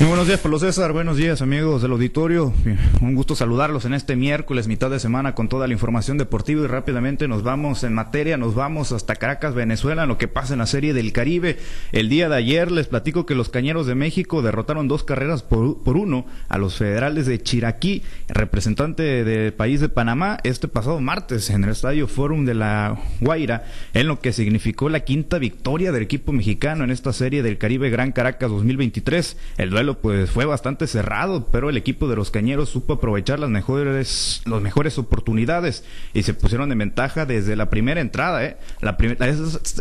Buenos días, Pablo César. Buenos días, amigos del auditorio. Un gusto saludarlos en este miércoles, mitad de semana, con toda la información deportiva. Y rápidamente nos vamos en materia, nos vamos hasta Caracas, Venezuela, en lo que pasa en la Serie del Caribe. El día de ayer les platico que los Cañeros de México derrotaron dos carreras por, por uno a los federales de Chiraquí, representante del país de Panamá, este pasado martes en el Estadio Forum de la Guaira, en lo que significó la quinta victoria del equipo mexicano en esta Serie del Caribe Gran Caracas 2023. El duelo pues fue bastante cerrado, pero el equipo de los Cañeros supo aprovechar las mejores, las mejores oportunidades y se pusieron en ventaja desde la primera entrada. ¿eh? La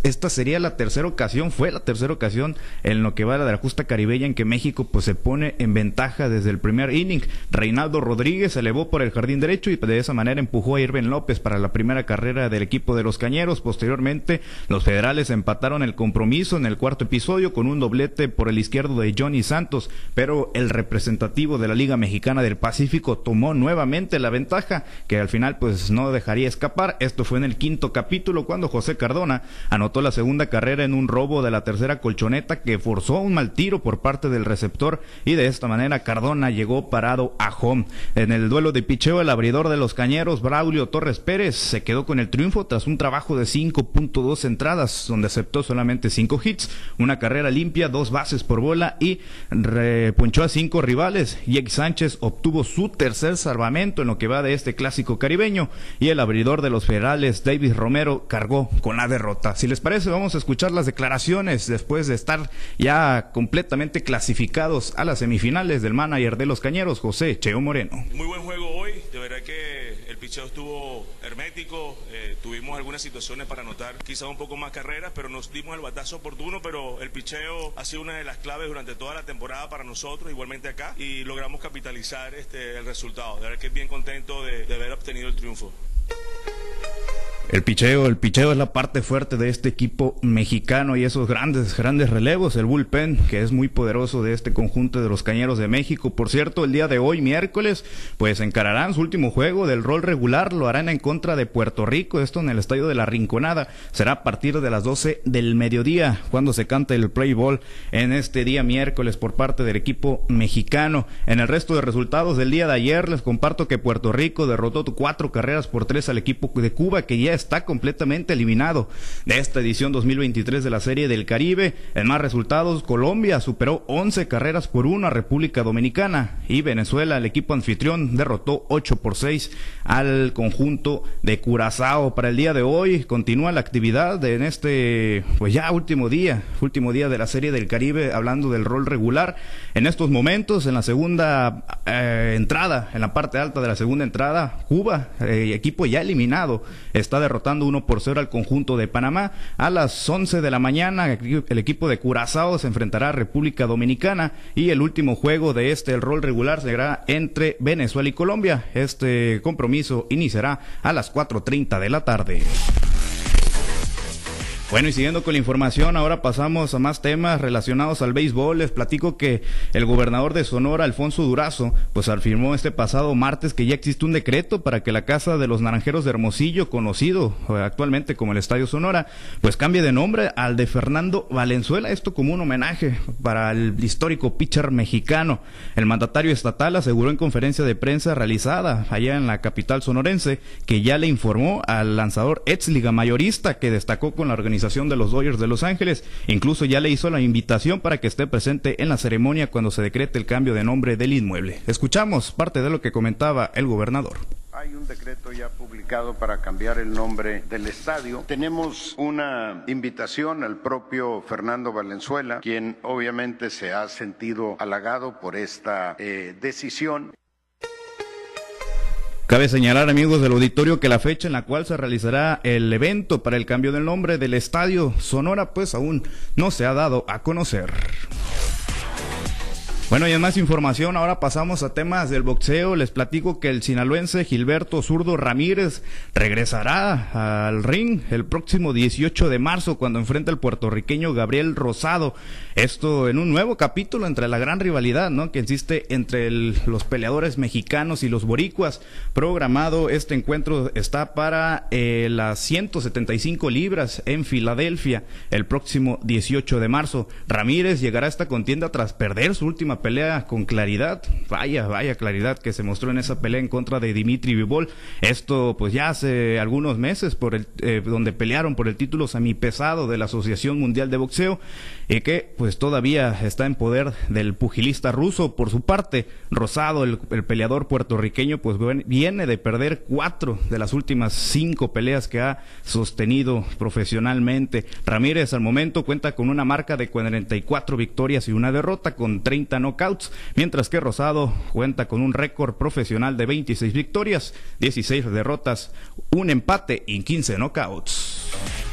esta sería la tercera ocasión, fue la tercera ocasión en lo que va de la justa caribeña en que México pues se pone en ventaja desde el primer inning. Reinaldo Rodríguez se elevó por el jardín derecho y de esa manera empujó a Irving López para la primera carrera del equipo de los Cañeros. Posteriormente, los federales empataron el compromiso en el cuarto episodio con un doblete por el izquierdo de Johnny Santos pero el representativo de la Liga Mexicana del Pacífico tomó nuevamente la ventaja, que al final pues no dejaría escapar. Esto fue en el quinto capítulo cuando José Cardona anotó la segunda carrera en un robo de la tercera colchoneta que forzó un mal tiro por parte del receptor y de esta manera Cardona llegó parado a home. En el duelo de picheo el abridor de los cañeros Braulio Torres Pérez se quedó con el triunfo tras un trabajo de 5.2 entradas donde aceptó solamente 5 hits, una carrera limpia, dos bases por bola y ponchó a cinco rivales. Jake Sánchez obtuvo su tercer salvamento en lo que va de este clásico caribeño y el abridor de los federales, David Romero, cargó con la derrota. Si les parece, vamos a escuchar las declaraciones después de estar ya completamente clasificados a las semifinales del manager de los Cañeros, José Cheo Moreno. Muy buen juego hoy, de verdad que el picheo estuvo hermético, eh, tuvimos algunas situaciones para anotar quizás un poco más carreras, pero nos dimos el batazo oportuno, pero el picheo ha sido una de las claves durante toda la temporada para nosotros, igualmente acá, y logramos capitalizar este, el resultado. De verdad que bien contento de, de haber obtenido el triunfo. El picheo, el picheo es la parte fuerte de este equipo mexicano y esos grandes, grandes relevos, el bullpen, que es muy poderoso de este conjunto de los Cañeros de México. Por cierto, el día de hoy, miércoles, pues encararán su último juego del rol regular, lo harán en contra de Puerto Rico, esto en el Estadio de la Rinconada. Será a partir de las 12 del mediodía, cuando se cante el play ball en este día miércoles por parte del equipo mexicano. En el resto de resultados del día de ayer, les comparto que Puerto Rico derrotó cuatro carreras por tres al equipo de Cuba, que ya está completamente eliminado de esta edición 2023 de la Serie del Caribe. En más resultados, Colombia superó 11 carreras por una República Dominicana y Venezuela, el equipo anfitrión, derrotó 8 por 6 al conjunto de Curazao. Para el día de hoy continúa la actividad de, en este, pues ya último día, último día de la Serie del Caribe, hablando del rol regular. En estos momentos, en la segunda eh, entrada, en la parte alta de la segunda entrada, Cuba, eh, equipo ya eliminado, está derrotando 1 por 0 al conjunto de Panamá. A las 11 de la mañana, el equipo de Curazao se enfrentará a República Dominicana y el último juego de este, el rol regular, será entre Venezuela y Colombia. Este compromiso iniciará a las 4.30 de la tarde. Bueno, y siguiendo con la información, ahora pasamos a más temas relacionados al béisbol. Les platico que el gobernador de Sonora, Alfonso Durazo, pues afirmó este pasado martes que ya existe un decreto para que la Casa de los Naranjeros de Hermosillo, conocido eh, actualmente como el Estadio Sonora, pues cambie de nombre al de Fernando Valenzuela, esto como un homenaje para el histórico pitcher mexicano. El mandatario estatal aseguró en conferencia de prensa realizada allá en la capital sonorense que ya le informó al lanzador Liga mayorista que destacó con la organización de los Dodgers de Los Ángeles. Incluso ya le hizo la invitación para que esté presente en la ceremonia cuando se decrete el cambio de nombre del inmueble. Escuchamos parte de lo que comentaba el gobernador. Hay un decreto ya publicado para cambiar el nombre del estadio. Tenemos una invitación al propio Fernando Valenzuela, quien obviamente se ha sentido halagado por esta eh, decisión. Cabe señalar, amigos del auditorio, que la fecha en la cual se realizará el evento para el cambio del nombre del estadio Sonora, pues aún no se ha dado a conocer. Bueno, y en más información, ahora pasamos a temas del boxeo. Les platico que el sinaloense Gilberto Zurdo Ramírez regresará al ring el próximo 18 de marzo cuando enfrenta al puertorriqueño Gabriel Rosado. Esto en un nuevo capítulo entre la gran rivalidad ¿no? que existe entre los peleadores mexicanos y los boricuas. Programado este encuentro está para eh, las 175 libras en Filadelfia el próximo 18 de marzo. Ramírez llegará a esta contienda tras perder su última pelea con claridad, vaya, vaya claridad que se mostró en esa pelea en contra de Dimitri Vivol. Esto pues ya hace algunos meses por el, eh, donde pelearon por el título semipesado de la Asociación Mundial de Boxeo y que pues todavía está en poder del pugilista ruso. Por su parte, Rosado, el, el peleador puertorriqueño, pues viene de perder cuatro de las últimas cinco peleas que ha sostenido profesionalmente. Ramírez al momento cuenta con una marca de 44 victorias y una derrota con 30 mientras que Rosado cuenta con un récord profesional de 26 victorias, 16 derrotas, un empate y 15 knockouts.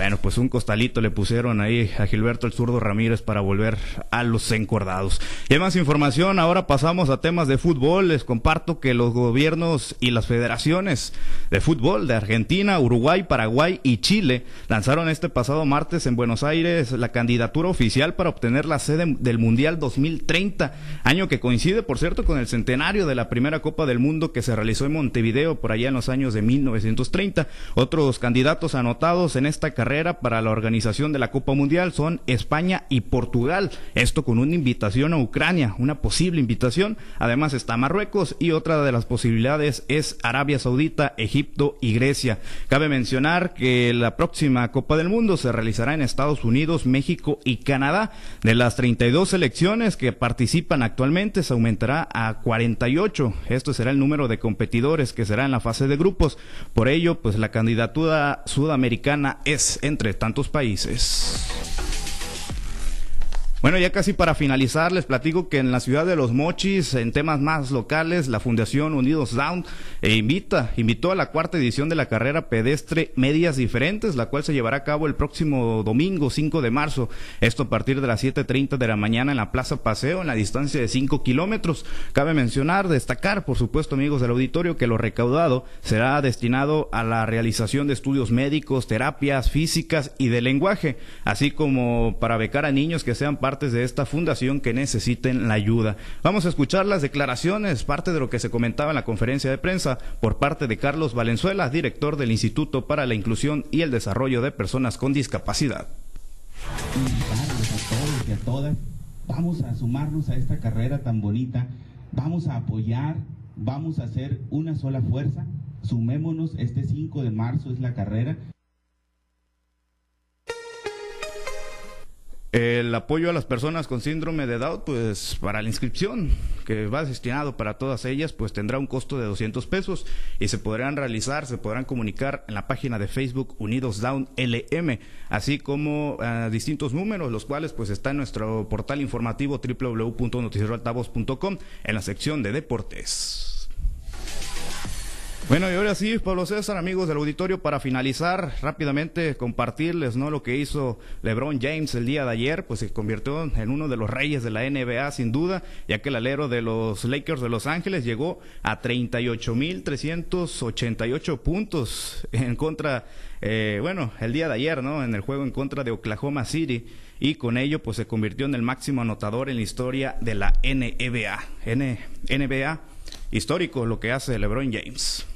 Bueno, pues un costalito le pusieron ahí a Gilberto el zurdo Ramírez para volver a los encordados. Y más información, ahora pasamos a temas de fútbol. Les comparto que los gobiernos y las federaciones de fútbol de Argentina, Uruguay, Paraguay y Chile lanzaron este pasado martes en Buenos Aires la candidatura oficial para obtener la sede del Mundial 2030, año que coincide, por cierto, con el centenario de la primera Copa del Mundo que se realizó en Montevideo por allá en los años de 1930. Otros candidatos anotados en esta carrera para la organización de la Copa Mundial son España y Portugal. Esto con una invitación a Ucrania, una posible invitación. Además está Marruecos y otra de las posibilidades es Arabia Saudita, Egipto y Grecia. Cabe mencionar que la próxima Copa del Mundo se realizará en Estados Unidos, México y Canadá. De las 32 selecciones que participan actualmente se aumentará a 48. Esto será el número de competidores que será en la fase de grupos. Por ello, pues la candidatura sudamericana es entre tantos países. Bueno, ya casi para finalizar, les platico que en la ciudad de Los Mochis, en temas más locales, la Fundación Unidos Down e invita, invitó a la cuarta edición de la carrera pedestre Medias Diferentes, la cual se llevará a cabo el próximo domingo 5 de marzo. Esto a partir de las 7.30 de la mañana en la Plaza Paseo, en la distancia de 5 kilómetros. Cabe mencionar, destacar, por supuesto, amigos del auditorio, que lo recaudado será destinado a la realización de estudios médicos, terapias físicas y de lenguaje, así como para becar a niños que sean parte partes de esta fundación que necesiten la ayuda. Vamos a escuchar las declaraciones, parte de lo que se comentaba en la conferencia de prensa por parte de Carlos Valenzuela, director del Instituto para la Inclusión y el Desarrollo de Personas con Discapacidad. vamos a sumarnos a esta carrera tan bonita, vamos a apoyar, vamos a hacer una sola fuerza, sumémonos, este 5 de marzo es la carrera. El apoyo a las personas con síndrome de Down, pues para la inscripción, que va destinado para todas ellas, pues tendrá un costo de 200 pesos y se podrán realizar, se podrán comunicar en la página de Facebook Unidos Down LM, así como eh, distintos números, los cuales pues está en nuestro portal informativo www.noticieroaltavoz.com en la sección de deportes. Bueno, y ahora sí, Pablo César, amigos del auditorio, para finalizar rápidamente, compartirles ¿no? lo que hizo LeBron James el día de ayer, pues se convirtió en uno de los reyes de la NBA, sin duda, ya que el alero de los Lakers de Los Ángeles llegó a 38.388 puntos en contra, eh, bueno, el día de ayer, ¿no? En el juego en contra de Oklahoma City y con ello pues se convirtió en el máximo anotador en la historia de la NBA. NBA histórico lo que hace LeBron James.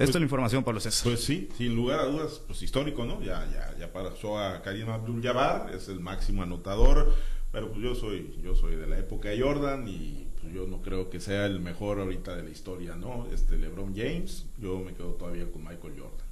Esta es la información, Pablo César. Pues sí, sin lugar a dudas, pues histórico, ¿no? Ya, ya, ya pasó a Karim Abdul-Jabbar, es el máximo anotador, pero pues yo soy, yo soy de la época de Jordan y pues yo no creo que sea el mejor ahorita de la historia, ¿no? Este LeBron James, yo me quedo todavía con Michael Jordan.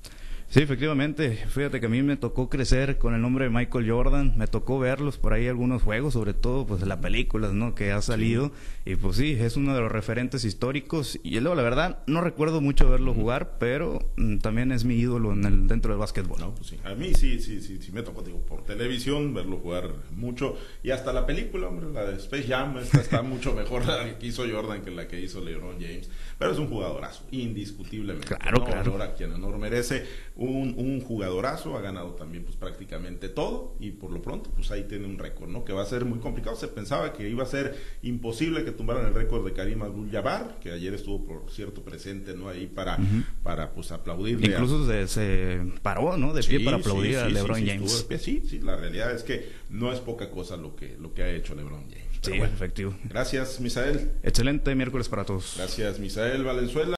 Sí, efectivamente. Fíjate que a mí me tocó crecer con el nombre de Michael Jordan. Me tocó verlos por ahí algunos juegos, sobre todo pues las películas, ¿no? Que ha salido. Y pues sí, es uno de los referentes históricos. Y luego, la verdad, no recuerdo mucho verlo jugar, pero mm, también es mi ídolo en el, dentro del básquetbol. No, pues sí. A mí sí, sí, sí, sí me tocó, digo, por televisión, verlo jugar mucho. Y hasta la película, hombre, la de Space Jam, esta está mucho mejor la que hizo Jordan que la que hizo LeBron James. Pero es un jugadorazo, indiscutiblemente. Claro, claro. Ahora quien honor merece un, un, jugadorazo, ha ganado también pues prácticamente todo y por lo pronto pues ahí tiene un récord, ¿no? Que va a ser muy complicado. Se pensaba que iba a ser imposible que tumbaran el récord de Karim Abdul-Jabbar, que ayer estuvo por cierto presente, ¿no? Ahí para, para pues aplaudirle. Incluso se, paró, ¿no? De pie para aplaudir a LeBron James. Sí, sí, la realidad es que no es poca cosa lo que, lo que ha hecho LeBron James. sí, efectivo. Gracias, Misael. Excelente miércoles para todos. Gracias, Misael Valenzuela.